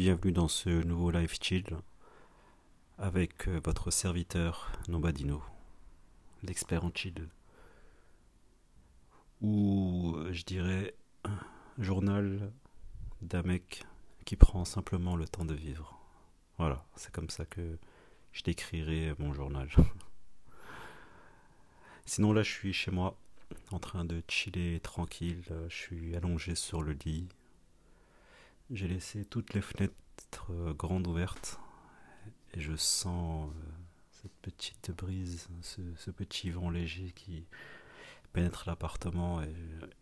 bienvenue dans ce nouveau live chill avec euh, votre serviteur Nobadino, l'expert en chill. Ou euh, je dirais journal d'un mec qui prend simplement le temps de vivre. Voilà, c'est comme ça que je décrirai mon journal. Sinon là je suis chez moi en train de chiller tranquille, je suis allongé sur le lit. J'ai laissé toutes les fenêtres euh, grandes ouvertes et je sens euh, cette petite brise, ce, petit vent léger qui pénètre l'appartement et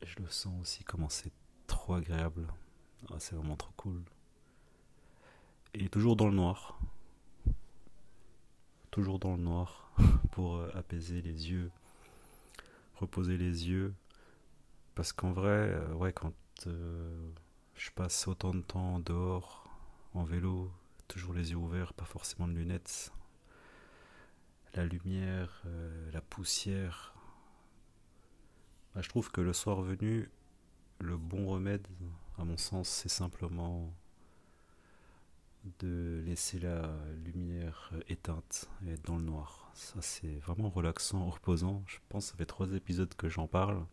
je, le sens aussi comment c'est trop agréable. Ah, c'est vraiment trop cool. Et toujours dans le noir. Toujours dans le noir pour euh, apaiser les yeux, reposer les yeux. Parce qu'en vrai, ouais, quand je passe autant de temps dehors, en vélo, toujours les yeux ouverts, pas forcément de lunettes. La lumière, euh, la poussière. Bah, je trouve que le soir venu, le bon remède, à mon sens, c'est simplement de laisser la lumière éteinte et être dans le noir. Ça, c'est vraiment relaxant, reposant. Je pense que ça fait trois épisodes que j'en parle.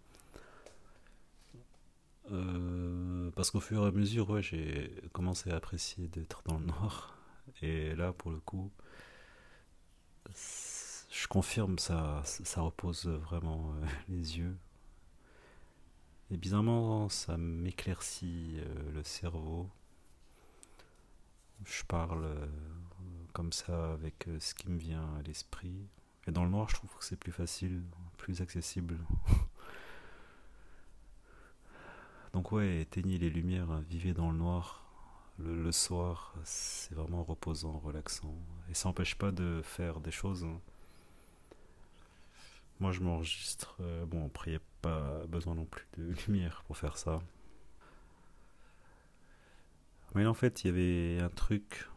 Euh, parce qu'au fur et à mesure, j'ai commencé à apprécier d'être dans le noir. Et là, pour le coup, je confirme, ça, ça repose vraiment euh, les yeux. Et bizarrement, ça m'éclaircit euh, le cerveau. Je parle comme ça avec ce qui me vient à l'esprit. Et dans le noir, je trouve que c'est plus facile, plus accessible. Donc ouais, éteignez les lumières, vivez dans le noir. Le, soir, c'est vraiment reposant, relaxant. Et ça n'empêche pas de faire des choses. Hein. Moi, je m'enregistre. Euh, bon, après, il n'y a pas besoin non plus de lumière pour faire ça. Mais en fait, il y avait un truc.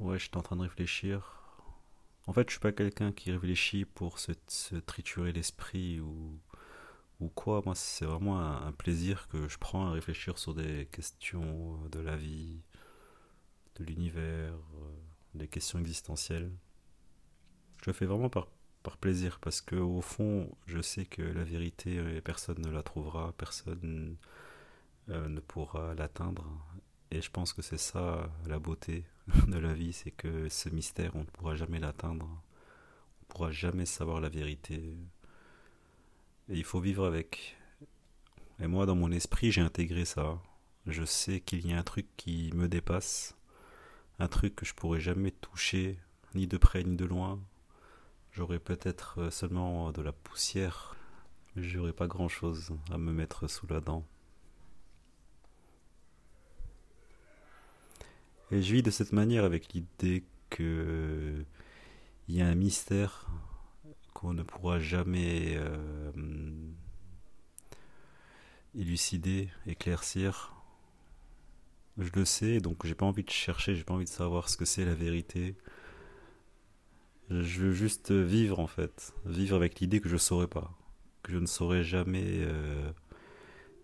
Ouais, j'étais en train de réfléchir. En fait, je suis pas quelqu'un qui réfléchit pour se triturer l'esprit ou ou quoi. Moi, c'est vraiment un, plaisir que je prends à réfléchir sur des questions de la vie, de l'univers, euh, des questions existentielles. Je le fais vraiment par, plaisir parce que au fond, je sais que la vérité, euh, personne ne la trouvera, personne euh, ne pourra l'atteindre. Et je pense que c'est ça la beauté de la vie, c'est que ce mystère, on ne pourra jamais l'atteindre. On ne pourra jamais savoir la vérité. Et il faut vivre avec. Et moi, dans mon esprit, j'ai intégré ça. Je sais qu'il y a un truc qui me dépasse, un truc que je pourrais jamais toucher, ni de près ni de loin. J'aurais peut-être euh, seulement de la poussière, mais j'aurais pas grand-chose à me mettre sous la dent. Et je vis de cette manière avec l'idée que il y a un mystère qu'on ne pourra jamais euh, élucider, éclaircir. Je le sais, donc j'ai pas envie de chercher, j'ai pas envie de savoir ce que c'est la vérité. Je veux juste vivre en fait, vivre avec l'idée que je saurais pas, que je ne saurais jamais euh,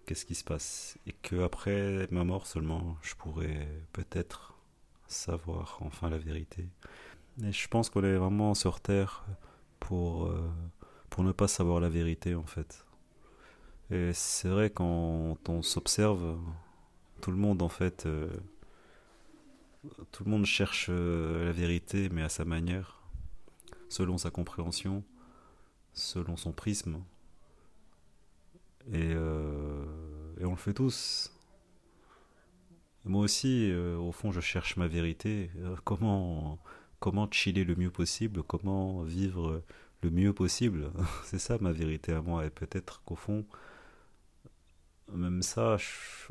qu'est-ce qui se passe, et que après ma mort seulement, je pourrais peut-être savoir enfin la vérité. Et je pense qu'on est vraiment sur Terre pour, euh, pour ne pas savoir la vérité en fait. Et c'est vrai quand on s'observe, tout le monde en fait, euh, tout le monde cherche euh, la vérité mais à sa manière, selon sa compréhension, selon son prisme. Et, et on le fait tous. Moi aussi, au fond, je cherche ma vérité. comment comment chiller le mieux possible, comment vivre le mieux possible. C'est ça ma vérité à moi. Et peut-être qu'au fond, même ça,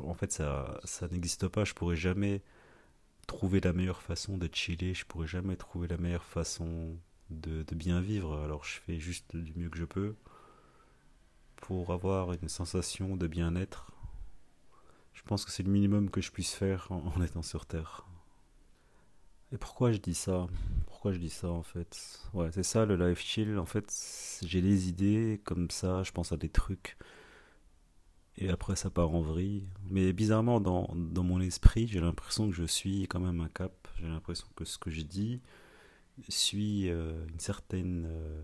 en fait, ça, ça n'existe pas. Je pourrais jamais trouver la meilleure façon de chiller. Je pourrais jamais trouver la meilleure façon de, de bien vivre. Alors je fais juste du mieux que je peux pour avoir une sensation de bien-être. Je pense que c'est le minimum que je puisse faire en étant sur Terre. Et pourquoi je dis ça? Pourquoi je dis ça en fait? Ouais, c'est ça le life chill. En fait, j'ai des idées comme ça, je pense à des trucs. et après ça part en vrille. Mais bizarrement, dans, mon esprit, j'ai l'impression que je suis quand même un cap. J'ai l'impression que ce que je dis suit euh, une certaine, euh,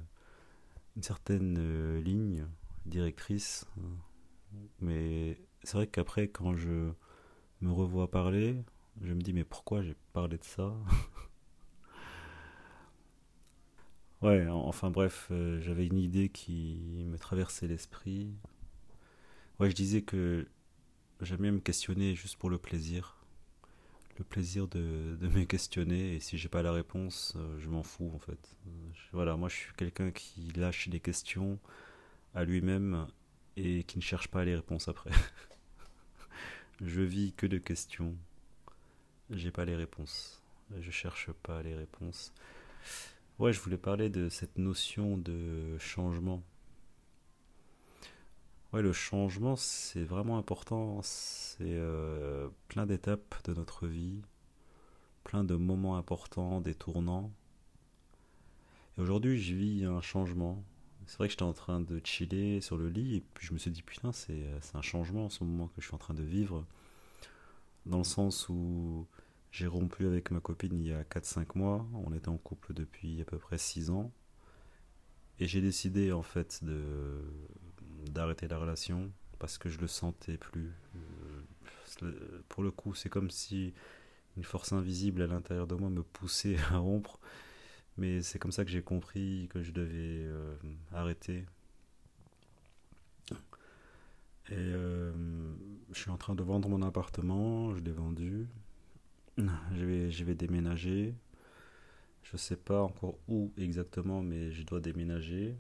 une certaine euh, ligne directrice. Mais c'est vrai qu'après, quand je me revois parler, je me dis mais pourquoi j'ai parlé de ça Ouais, enfin bref, j'avais une idée qui me traversait l'esprit. Ouais, je disais que j'aime bien me questionner juste pour le plaisir. Le plaisir de, de me questionner, et si j'ai pas la réponse, euh, je m'en fous en fait. Voilà, moi je suis quelqu'un qui lâche des questions à lui-même et qui ne cherche pas les réponses après. je vis que de questions. J'ai pas les réponses. Je cherche pas les réponses. Ouais, je voulais parler de cette notion de changement Ouais, le changement, c'est vraiment important. C'est euh, plein d'étapes de notre vie, plein de moments importants, des tournants. Et aujourd'hui, je vis un changement. C'est vrai que j'étais en train de chiller sur le lit et puis je me suis dit, putain, c'est un changement en ce moment que je suis en train de vivre. Dans le sens où j'ai rompu avec ma copine il y a 4-5 mois. On était en couple depuis à peu près 6 ans. Et j'ai décidé en fait de d'arrêter la relation parce que je le sentais plus. Euh, pour le coup, c'est comme si une force invisible à l'intérieur de moi me poussait à rompre. Mais c'est comme ça que j'ai compris que je devais euh, arrêter. Et euh, je suis en train de vendre mon appartement, je l'ai vendu. Je vais, déménager. Je sais pas encore où exactement, mais je dois déménager.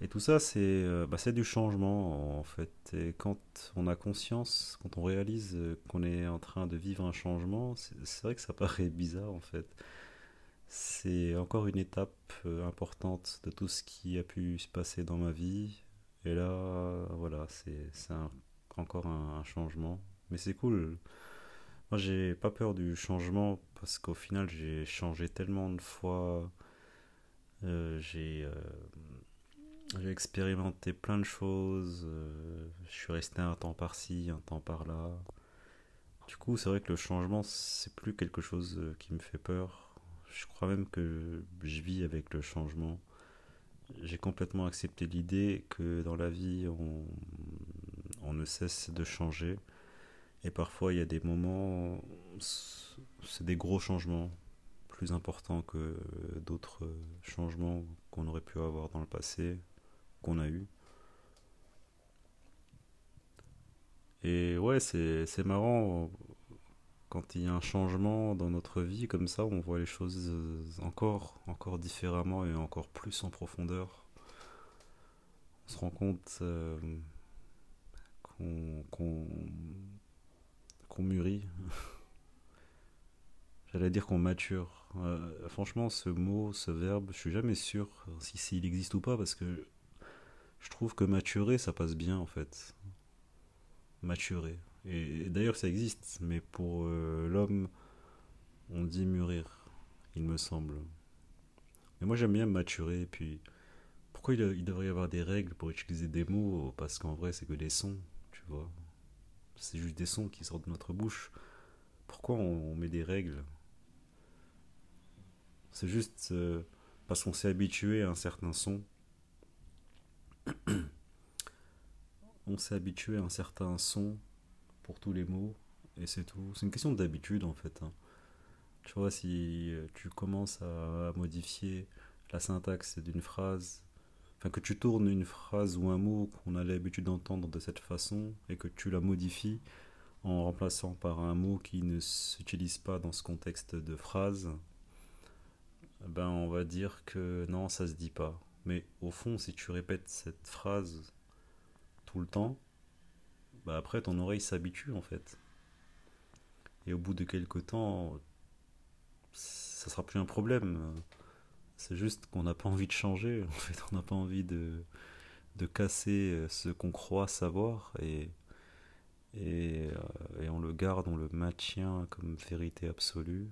Et tout ça, c'est euh, bah, du changement, en fait. Et quand on a conscience, quand on réalise euh, qu'on est en train de vivre un changement, c'est vrai que ça paraît bizarre, en fait. C'est encore une étape euh, importante de tout ce qui a pu se passer dans ma vie. Et là, voilà, c'est encore un, changement. Mais c'est cool. Moi, j'ai pas peur du changement parce qu'au final, j'ai changé tellement de fois. j'ai j'ai expérimenté plein de choses. Euh, je suis resté un temps par-ci, un temps par-là. Du coup, c'est vrai que le changement, c'est plus quelque chose euh, qui me fait peur. Je crois même que je vis avec le changement. J'ai complètement accepté l'idée que dans la vie, on, on ne cesse de changer. Et parfois, il y a des moments, c'est des gros changements, plus importants que d'autres changements qu'on aurait pu avoir dans le passé qu'on a eu. Et ouais, c'est, marrant, quand il y a un changement dans notre vie comme ça, on voit les choses encore, encore différemment et encore plus en profondeur. On se rend compte euh, qu'on mûrit. J'allais dire qu'on mature. Euh, franchement, ce mot, ce verbe, je suis jamais sûr si s'il existe ou pas parce que je trouve que maturer, ça passe bien en fait. Maturer. Et, d'ailleurs, ça existe, mais pour euh, l'homme, on dit mûrir, il me semble. Mais moi, j'aime bien maturer. Et puis, pourquoi il, devrait y avoir des règles pour utiliser des mots? Parce qu'en vrai, c'est que des sons, tu vois. C'est juste des sons qui sortent de notre bouche. Pourquoi on, met des règles? C'est juste euh, parce qu'on s'est habitué à un certain son on s'est habitué à un certain son pour tous les mots et c'est tout. C'est une question d'habitude en fait. Hein. Tu vois, si tu commences à, modifier la syntaxe d'une phrase, enfin que tu tournes une phrase ou un mot qu'on a l'habitude d'entendre de cette façon et que tu la modifies en remplaçant par un mot qui ne s'utilise pas dans ce contexte de phrase, ben on va dire que non, ça se dit pas. Mais au fond, si tu répètes cette phrase tout le temps, bah après ton oreille s'habitue en fait. Et au bout de quelques temps, ça sera plus un problème. C'est juste qu'on n'a pas envie de changer. En fait, on n'a pas envie de, de casser ce qu'on croit savoir et, et, euh, et on le garde, on le maintient comme vérité absolue.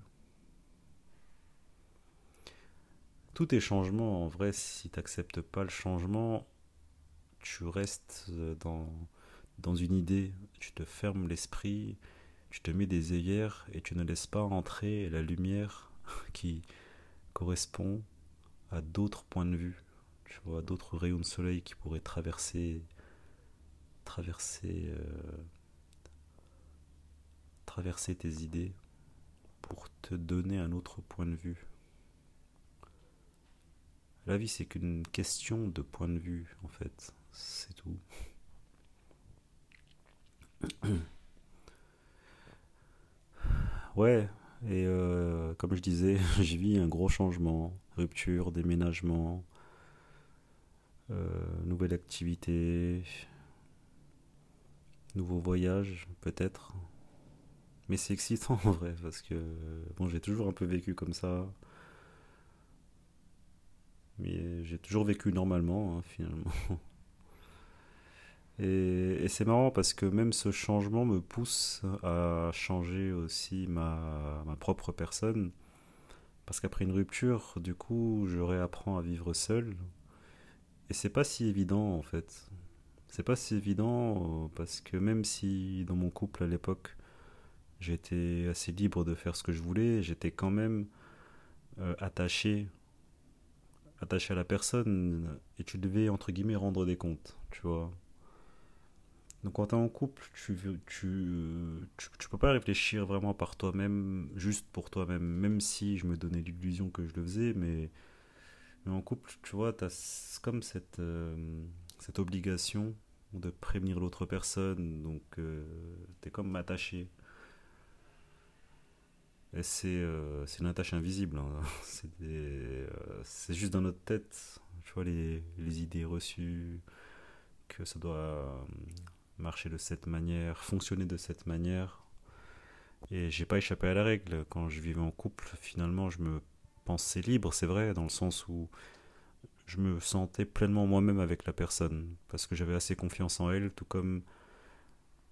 Tout est changement. En vrai, si tu n'acceptes pas le changement, tu restes dans, dans une idée, tu te fermes l'esprit, tu te mets des œillères et tu ne laisses pas entrer la lumière qui correspond à d'autres points de vue, tu vois, d'autres rayons de soleil qui pourraient traverser, traverser, euh, traverser tes idées pour te donner un autre point de vue. La vie, c'est qu'une question de point de vue, en fait. C'est tout. Ouais, et euh, comme je disais, j'ai vis un gros changement, rupture, déménagement, euh, nouvelle activité, nouveau voyage peut-être. Mais c'est excitant en vrai, parce que bon, j'ai toujours un peu vécu comme ça. Mais j'ai toujours vécu normalement, hein, finalement. Et, c'est marrant parce que même ce changement me pousse à changer aussi ma, propre personne. Parce qu'après une rupture, du coup, je réapprends à vivre seul. Et c'est pas si évident en fait. C'est pas si évident euh, parce que même si dans mon couple à l'époque, j'étais assez libre de faire ce que je voulais, j'étais quand même euh, attaché attaché à la personne et tu devais entre guillemets rendre des comptes, tu vois. Donc quand tu es en couple, tu, tu, tu, peux pas réfléchir vraiment par toi-même, juste pour toi-même, même si je me donnais l'illusion que je le faisais, mais, mais en couple, tu vois, tu as comme cette, euh, cette obligation de prévenir l'autre personne, donc euh, tu es comme attaché. Et c'est euh, une attache invisible, hein. c'est juste dans notre tête, tu vois, les, les idées reçues, que ça doit marcher de cette manière, fonctionner de cette manière. Et j'ai pas échappé à la règle. Quand je vivais en couple, finalement, je me pensais libre, c'est vrai, dans le sens où je me sentais pleinement moi-même avec la personne, parce que j'avais assez confiance en elle, tout comme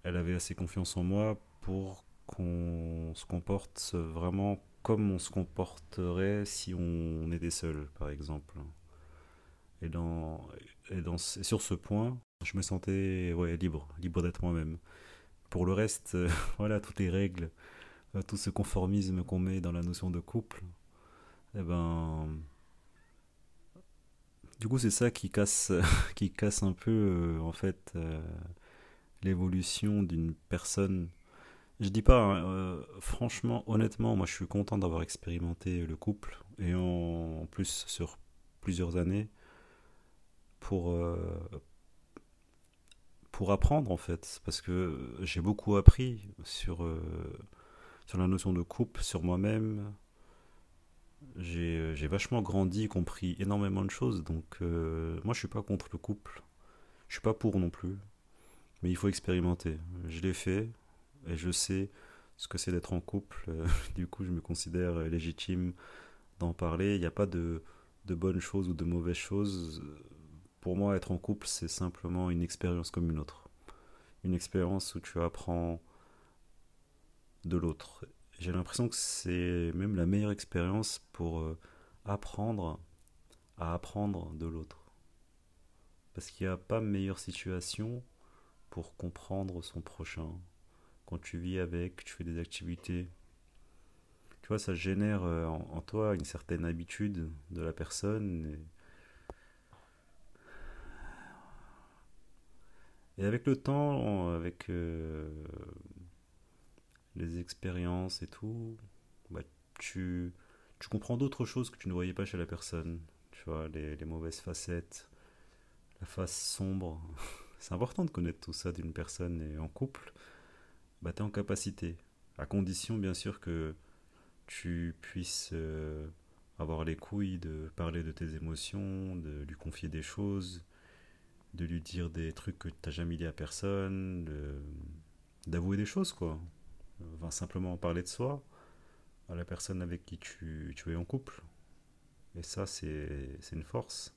elle avait assez confiance en moi pour qu'on se comporte vraiment comme on se comporterait si on était seul, par exemple. Et, dans, et, dans, et sur ce point, je me sentais ouais, libre, libre d'être moi-même. Pour le reste, euh, voilà, toutes les règles, euh, tout ce conformisme qu'on met dans la notion de couple, eh ben, du coup, c'est ça qui casse, qui casse un peu, euh, en fait, l'évolution d'une personne. Je dis pas, hein, franchement, honnêtement, moi je suis content d'avoir expérimenté le couple, et en, plus sur plusieurs années, pour, pour apprendre en fait, parce que j'ai beaucoup appris sur, euh, sur la notion de couple, sur moi-même. J'ai vachement grandi, compris énormément de choses, donc euh, moi je suis pas contre le couple, je suis pas pour non plus, mais il faut expérimenter. Je l'ai fait et je sais ce que c'est d'être en couple, du coup je me considère légitime d'en parler. Il n'y a pas de, de bonnes choses ou de mauvaises choses pour moi, être en couple, c'est simplement une expérience comme une autre. Une expérience où tu apprends de l'autre. J'ai l'impression que c'est même la meilleure expérience pour euh, apprendre à apprendre de l'autre. Parce qu'il n'y a pas meilleure situation pour comprendre son prochain. Quand tu vis avec, tu fais des activités. Tu vois, ça génère euh, en, toi une certaine habitude de la personne. Avec le temps, avec euh, les expériences et tout, bah, tu, comprends d'autres choses que tu ne voyais pas chez la personne. Tu vois, les, les mauvaises facettes, la face sombre. C'est important de connaître tout ça d'une personne et en couple, bah, tu es en capacité. À condition, bien sûr, que tu puisses euh, avoir les couilles de parler de tes émotions, de lui confier des choses, de lui dire des trucs que tu n'as jamais dit à personne, d'avouer des choses, quoi. Simplement parler de soi à la personne avec qui tu, es en couple. Et ça, c'est une force.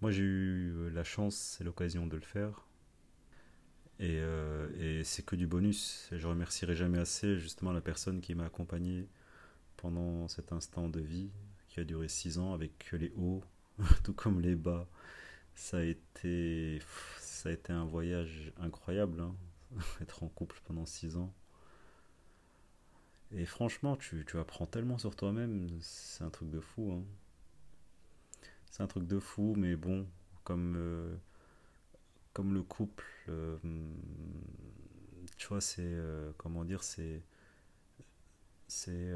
Moi, j'ai eu la chance et l'occasion de le faire. Et, euh, c'est que du bonus. Je remercierai jamais assez justement la personne qui m'a accompagné pendant cet instant de vie qui a duré six ans avec les hauts, tout comme les bas, Ça a été, ça a été un voyage incroyable, hein, être en couple pendant six ans. Et franchement, tu, tu apprends tellement sur toi-même, c'est un truc de fou. hein. C'est un truc de fou, mais bon, comme, euh, comme le couple, euh, tu vois, c'est, euh, comment dire, c'est, c'est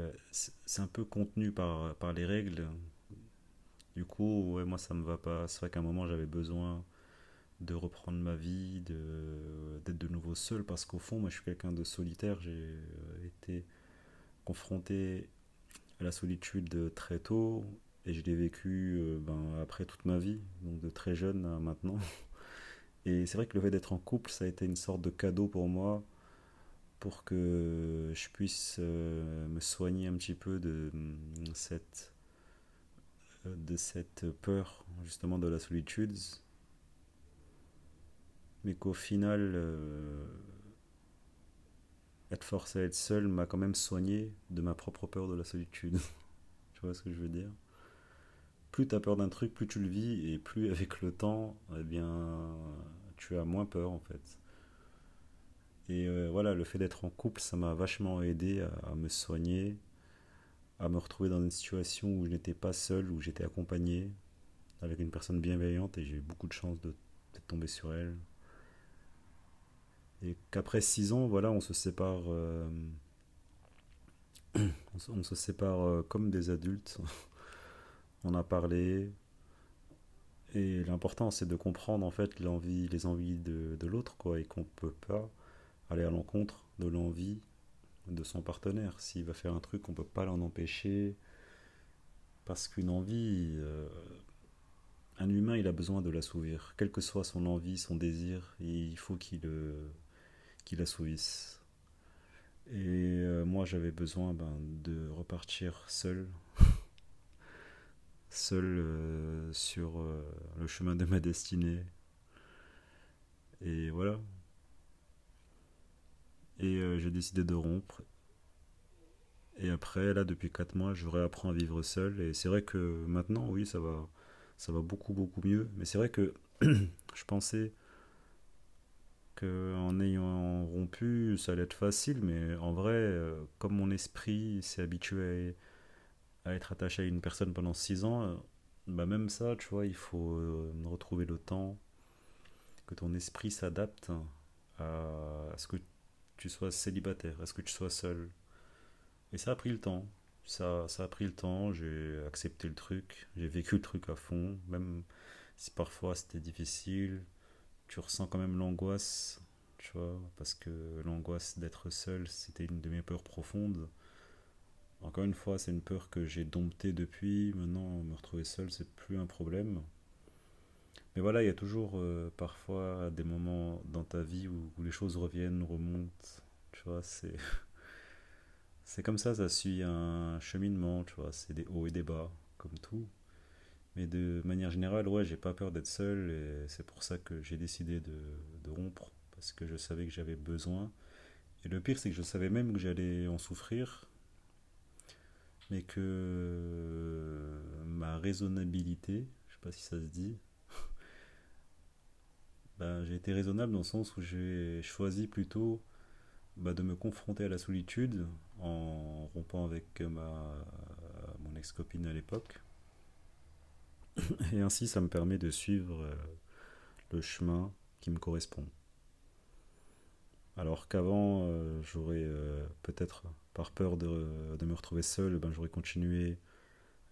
c'est un peu contenu par, par les règles. Du coup, ouais, moi, ça me va pas. C'est vrai qu'à un moment, j'avais besoin de reprendre ma vie, d'être de nouveau seul, parce qu'au fond, moi, je suis quelqu'un de solitaire. J'ai euh, été confronté à la solitude très tôt, et je l'ai vécu euh, ben, après toute ma vie, donc de très jeune à maintenant. Et c'est vrai que le fait d'être en couple, ça a été une sorte de cadeau pour moi, pour que je puisse euh, me soigner un petit peu de cette, de cette peur, justement, de la solitude, mais qu'au final, euh, être forcé à être seul m'a quand même soigné de ma propre peur de la solitude. tu vois ce que je veux dire? Plus tu as peur d'un truc, plus tu le vis, et plus avec le temps, eh bien, tu as moins peur en fait. Et euh, voilà, le fait d'être en couple, ça m'a vachement aidé à, à me soigner, à me retrouver dans une situation où je n'étais pas seul, où j'étais accompagné, avec une personne bienveillante, et j'ai eu beaucoup de chance de, tomber sur elle. Et qu'après six ans, voilà, on se sépare, euh, on se sépare euh, comme des adultes. On a parlé, Et l'important, c'est de comprendre en fait l'envie, les envies de, de l'autre, quoi, et qu'on peut pas aller à l'encontre de l'envie de son partenaire. S'il va faire un truc, on peut pas l'en empêcher, parce qu'une envie, euh, un humain, il a besoin de l'assouvir. Quelle que soit son envie, son désir, il faut qu'il euh, qu'il assouvisse. Et euh, moi, j'avais besoin ben, de repartir seul, seul sur le chemin de ma destinée. Et voilà. Et euh, j'ai décidé de rompre. Et après, là, depuis 4 mois, je réapprends à vivre seul. Et c'est vrai que maintenant, oui, ça va, ça va beaucoup, beaucoup mieux. Mais c'est vrai que je pensais qu'en ayant rompu, ça allait être facile. Mais en vrai, euh, comme mon esprit s'est habitué à, être attaché à une personne pendant 6 ans, euh, bah même ça, tu vois, il faut retrouver le temps, que ton esprit s'adapte à ce que sois célibataire, à ce que tu sois seul? Et ça a pris le temps. Ça, ça a pris le temps, j'ai accepté le truc, j'ai vécu le truc à fond, même si parfois c'était difficile, tu ressens quand même l'angoisse, tu vois, parce que l'angoisse d'être seul, c'était une de mes peurs profondes. Encore une fois, c'est une peur que j'ai domptée depuis, maintenant me retrouver seul, c'est plus un problème. Mais voilà, il y a toujours euh, parfois des moments dans ta vie où, où les choses reviennent, remontent, tu vois, c'est c'est comme ça, ça suit un cheminement, tu vois, c'est des hauts et des bas, comme tout. Mais de manière générale, ouais, j'ai pas peur d'être seul et c'est pour ça que j'ai décidé de, de rompre, parce que je savais que j'avais besoin. Et le pire, c'est que je savais même que j'allais en souffrir, mais que ma raisonnabilité, je sais pas si ça se dit, ben, j'ai été raisonnable dans le sens où j'ai choisi plutôt bah, de me confronter à la solitude en rompant avec ma, mon ex-copine à l'époque. Et ainsi, ça me permet de suivre euh, le chemin qui me correspond. Alors qu'avant, euh, j'aurais euh, peut-être, par peur de, de me retrouver seul, ben, j'aurais continué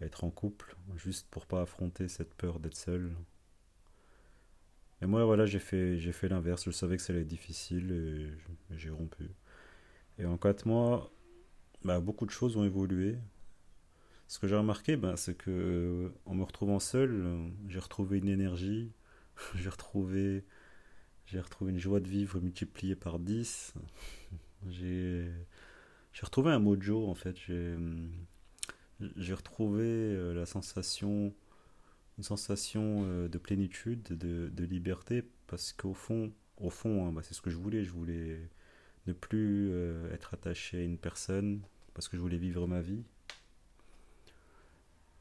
à être en couple, juste pour pas affronter cette peur d'être seul. Et moi, voilà, j'ai fait, j'ai fait l'inverse. Je savais que ça allait être difficile et j'ai rompu. Et en quatre mois, bah, beaucoup de choses ont évolué. Ce que j'ai remarqué, bah, c'est que euh, en me retrouvant seul, j'ai retrouvé une énergie, j'ai retrouvé, j'ai retrouvé une joie de vivre multipliée par 10. J'ai, j'ai retrouvé un mojo en fait. J'ai, j'ai retrouvé euh, la sensation, une sensation euh, de plénitude, de, liberté, parce qu'au fond, au fond, hein, bah, c'est ce que je voulais. Je voulais ne plus euh, être attaché à une personne, parce que je voulais vivre ma vie.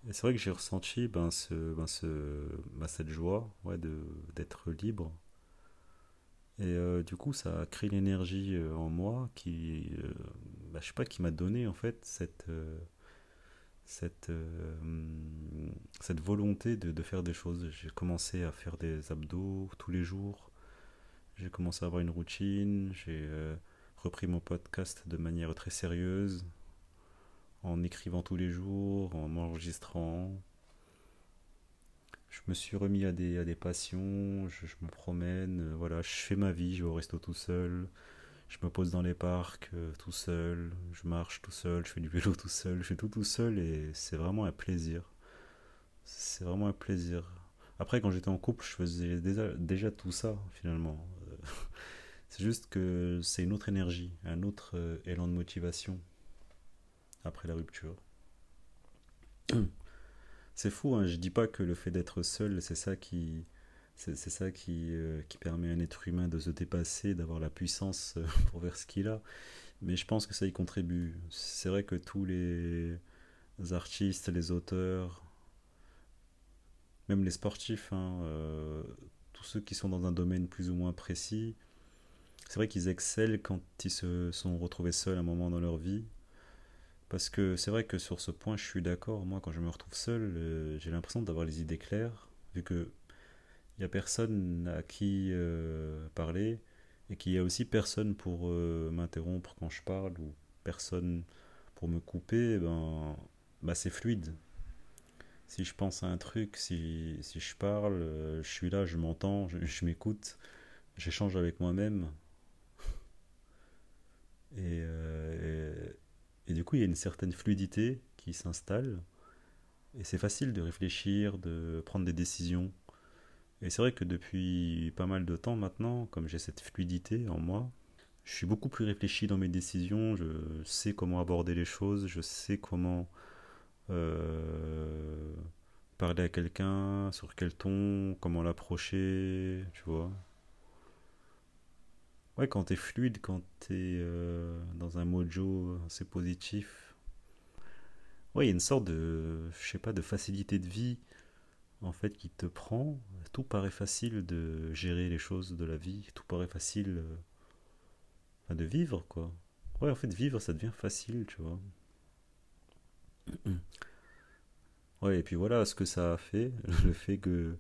Et c'est vrai que j'ai ressenti ben, ce, ben, ce, ben, cette joie ouais, de, d'être libre. Et euh, du coup, ça a créé l'énergie en moi qui, ben, je sais pas, qui m'a donné en fait cette, cette, euh, cette volonté de, faire des choses. J'ai commencé à faire des abdos tous les jours. J'ai commencé à avoir une routine. J'ai euh, repris mon podcast de manière très sérieuse, en écrivant tous les jours, en m'enregistrant. Je me suis remis à des, passions, je, je me promène, euh, voilà, je fais ma vie, je vais au resto tout seul, je me pose dans les parcs euh, tout seul, je marche tout seul, je fais du vélo tout seul, je fais tout tout seul et c'est vraiment un plaisir. C'est vraiment un plaisir. Après, quand j'étais en couple, je faisais déjà, déjà tout ça finalement. Euh, C'est juste que c'est une autre énergie, un autre euh, élan de motivation après la rupture. C'est fou, hein, je dis pas que le fait d'être seul, c'est ça qui, c'est ça qui, euh, qui permet à un être humain de se dépasser, d'avoir la puissance euh, pour faire ce qu'il a. Mais je pense que ça y contribue. C'est vrai que tous les artistes, les auteurs, même les sportifs, hein, euh, tous ceux qui sont dans un domaine plus ou moins précis, c'est vrai qu'ils excellent quand ils se sont retrouvés seuls à un moment dans leur vie. Parce que c'est vrai que sur ce point, je suis d'accord. Moi, quand je me retrouve seul, j'ai l'impression d'avoir les idées claires, vu que il y a personne à qui euh, parler et qu'il y a aussi personne pour euh, m'interrompre quand je parle ou personne pour me couper, eh ben, bah c'est fluide. Si je pense à un truc, si, si je parle, euh, je suis là, je m'entends, je, m'écoute, j'échange avec moi-même et, et du coup il y a une certaine fluidité qui s'installe et c'est facile de réfléchir, de prendre des décisions. Et c'est vrai que depuis pas mal de temps maintenant, comme j'ai cette fluidité en moi, je suis beaucoup plus réfléchi dans mes décisions, je sais comment aborder les choses, je sais comment euh, parler à quelqu'un, sur quel ton, comment l'approcher, tu vois. Ouais, quand t'es fluide, quand t'es euh, dans un mojo assez positif, ouais, il y a une sorte de, je sais pas, de facilité de vie en fait qui te prend. Tout paraît facile de gérer les choses de la vie, tout paraît facile euh, de vivre, quoi. Ouais, en fait, vivre, ça devient facile, tu vois. Ouais, et puis voilà ce que ça a fait, le fait que,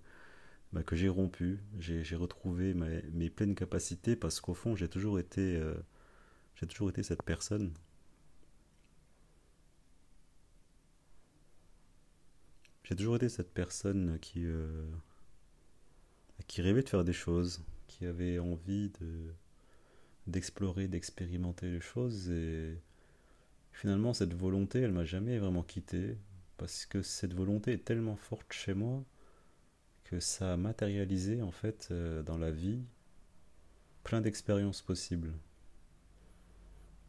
bah, que j'ai rompu, j'ai j'ai retrouvé ma- mes pleines capacités parce qu'au fond, j'ai toujours été, euh, j'ai toujours été cette personne. J'ai toujours été cette personne qui, euh, qui rêvait de faire des choses, qui avait envie de, d'explorer, d'expérimenter les choses et finalement, cette volonté, elle m'a jamais vraiment quitté parce que cette volonté est tellement forte chez moi que ça a matérialisé en fait euh, dans la vie plein d'expériences possibles.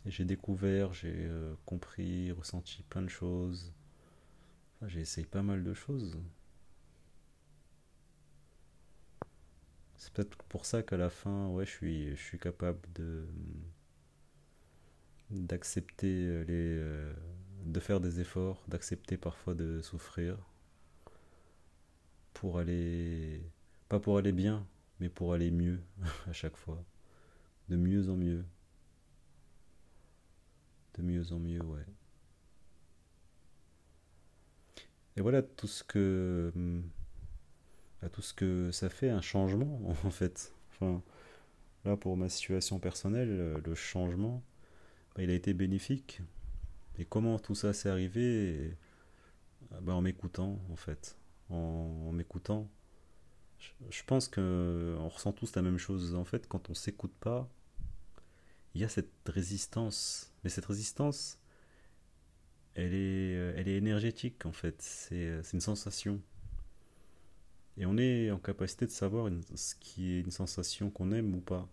Et j'ai découvert, j'ai euh, compris, ressenti plein de choses. J'ai essayé pas mal de choses. C'est peut-être pour ça qu'à la fin, ouais, je suis, je suis capable de d'accepter les, euh, de faire des efforts, d'accepter parfois de souffrir pour aller, pas pour aller bien, mais pour aller mieux à chaque fois, de mieux en mieux, de mieux en mieux, ouais. Et voilà tout ce que, tout ce que ça fait un changement en fait. Enfin, là pour ma situation personnelle, le changement, bah, il a été bénéfique. Et comment tout ça s'est arrivé? Bah, en m'écoutant en fait, en, m'écoutant. Je, je pense que on ressent tous la même chose. En fait, quand on s'écoute pas, il y a cette résistance. Mais cette résistance, elle est, euh, elle est énergétique en fait. C'est, euh, c'est une sensation. Et on est en capacité de savoir ce qui est une sensation qu'on aime ou pas.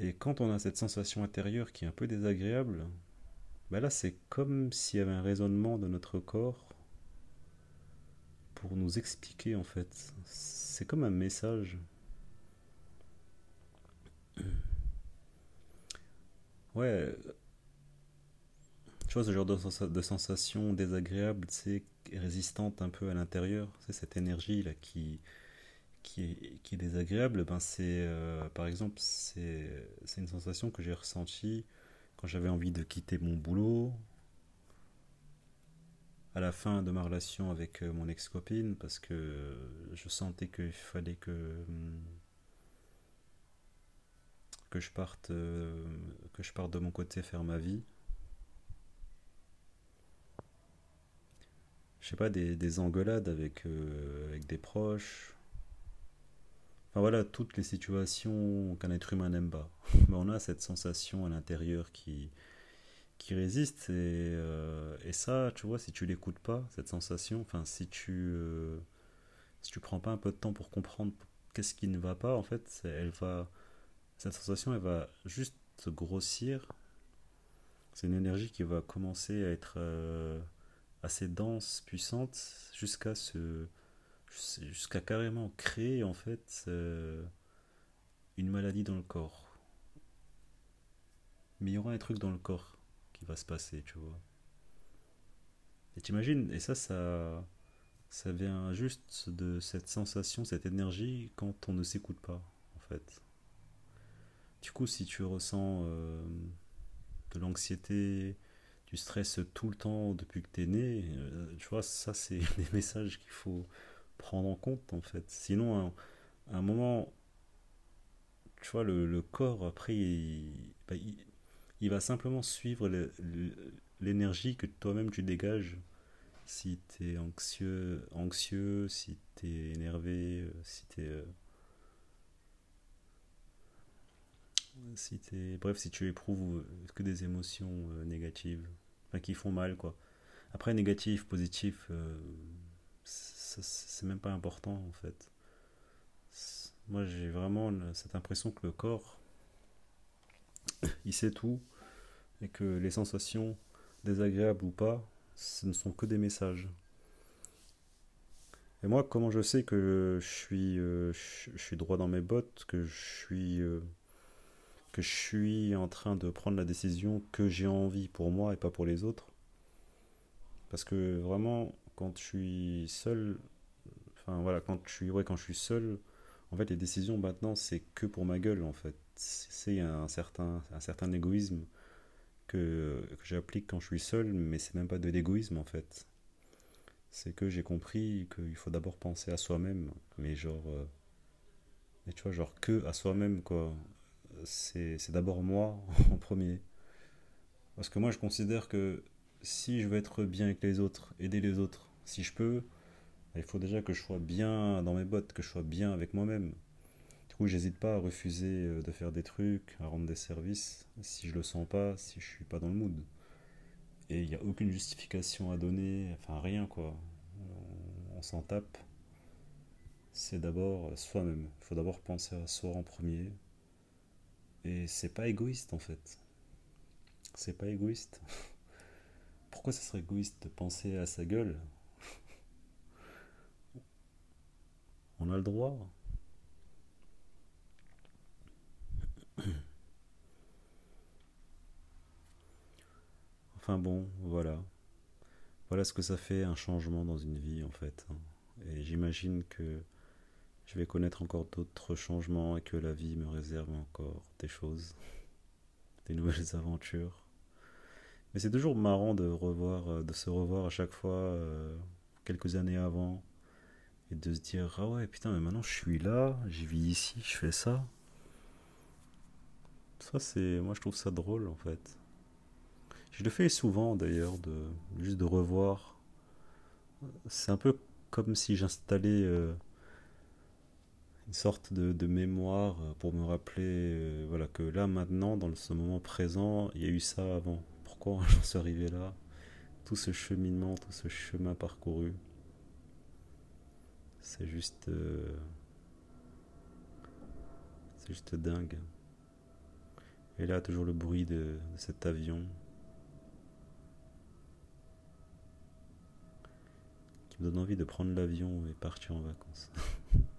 Et quand on a cette sensation intérieure qui est un peu désagréable, bah là c'est comme s'il y avait un raisonnement de notre corps pour nous expliquer en fait. C'est comme un message. Ouais, tu ce genre de, sensa- de sensation désagréable, c'est résistante un peu à l'intérieur, c'est cette énergie là qui, qui est, qui désagréable, ben c'est, euh, par exemple, c'est, une sensation que j'ai ressentie quand j'avais envie de quitter mon boulot, à la fin de ma relation avec euh, mon ex-copine, parce que je sentais qu'il fallait que, que je parte, euh, que je parte de mon côté faire ma vie. Je sais pas, des, des engueulades avec, euh, avec des proches. Enfin voilà, toutes les situations qu'un être humain n'aime pas. Mais on a cette sensation à l'intérieur qui, qui résiste. Et, euh, et ça, tu vois, si tu l'écoutes pas, cette sensation, enfin, si tu, euh, si tu prends pas un peu de temps pour comprendre qu'est-ce qui ne va pas, en fait, elle va, cette sensation, elle va juste grossir. C'est une énergie qui va commencer à être euh, assez dense, puissante, jusqu'à se, jusqu'à carrément créer, en fait, euh, une maladie dans le corps. Mais il y aura un truc dans le corps qui va se passer, tu vois. Et t'imagines, et ça, ça, ça vient juste de cette sensation, cette énergie quand on ne s'écoute pas, en fait. Du coup, si tu ressens euh, de l'anxiété, du stress tout le temps depuis que t'es né, euh, tu vois, ça, c'est des messages qu'il faut prendre en compte, en fait. Sinon, à, un moment, tu vois, le, corps, après, il, bah, il- va simplement suivre l'énergie que toi-même tu dégages. Si t'es anxieux, anxieux, si t'es énervé, euh, si t'es, euh, si t'es, bref, si tu éprouves que des émotions négatives, qui font mal, quoi. Après, négatif, positif, euh, c'est même pas important en fait. Moi, j'ai vraiment cette impression que le corps, il sait tout et que les sensations, désagréables ou pas, ce ne sont que des messages. Et moi, comment je sais que je suis, euh, je, je suis droit dans mes bottes, que je suis, euh, que je suis en train de prendre la décision que j'ai envie pour moi et pas pour les autres? Parce que vraiment, quand je suis seul, enfin voilà, quand je suis, ouais, quand je suis seul, en fait, les décisions maintenant, c'est que pour ma gueule, en fait. C'est un certain, un certain égoïsme que, que j'applique quand je suis seul, mais c'est même pas de l'égoïsme, en fait. C'est que j'ai compris qu'il faut d'abord penser à soi-même, mais genre, euh, mais tu vois, genre que à soi-même, quoi. C'est, d'abord moi en premier. Parce que moi, je considère que si je veux être bien avec les autres, aider les autres, si je peux, il faut déjà que je sois bien dans mes bottes, que je sois bien avec moi-même. Du coup, j'hésite pas à refuser euh, de faire des trucs, à rendre des services, si je le sens pas, si je suis pas dans le mood. Et il n'y a aucune justification à donner, enfin rien quoi. On s'en tape. C'est d'abord soi-même. Il faut d'abord penser à soi en premier. Et c'est pas égoïste en fait. C'est pas égoïste. Pourquoi ça serait égoïste de penser à sa gueule? On a le droit. Enfin bon, voilà. Voilà ce que ça fait un changement dans une vie en fait. hein. Et j'imagine que je vais connaître encore d'autres changements et que la vie me réserve encore des choses, des nouvelles aventures. Mais c'est toujours marrant de revoir, euh, de se revoir à chaque fois euh, quelques années avant et de se dire ah ouais putain mais maintenant je suis là, j'y vis ici, je fais ça. Ça c'est, moi je trouve ça drôle en fait. Je le fais souvent d'ailleurs de juste de revoir. C'est un peu comme si j'installais euh, une sorte de, mémoire euh, pour me rappeler euh, voilà que là maintenant dans ce moment présent il y a eu ça avant. Pourquoi j'en suis arrivé là? Tout ce cheminement, tout ce chemin parcouru. C'est juste, euh, c'est juste dingue. Et là, toujours le bruit de cet avion qui me donne envie de prendre l'avion et partir en vacances.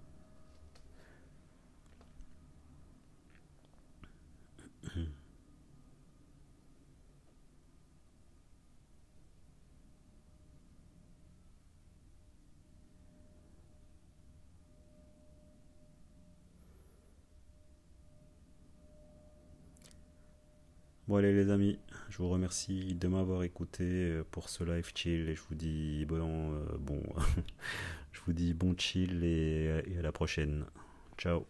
Bon allez les amis, je vous remercie de m'avoir écouté euh, pour ce live chill et je vous dis bon, euh, bon je vous dis bon chill et euh, à la prochaine. Ciao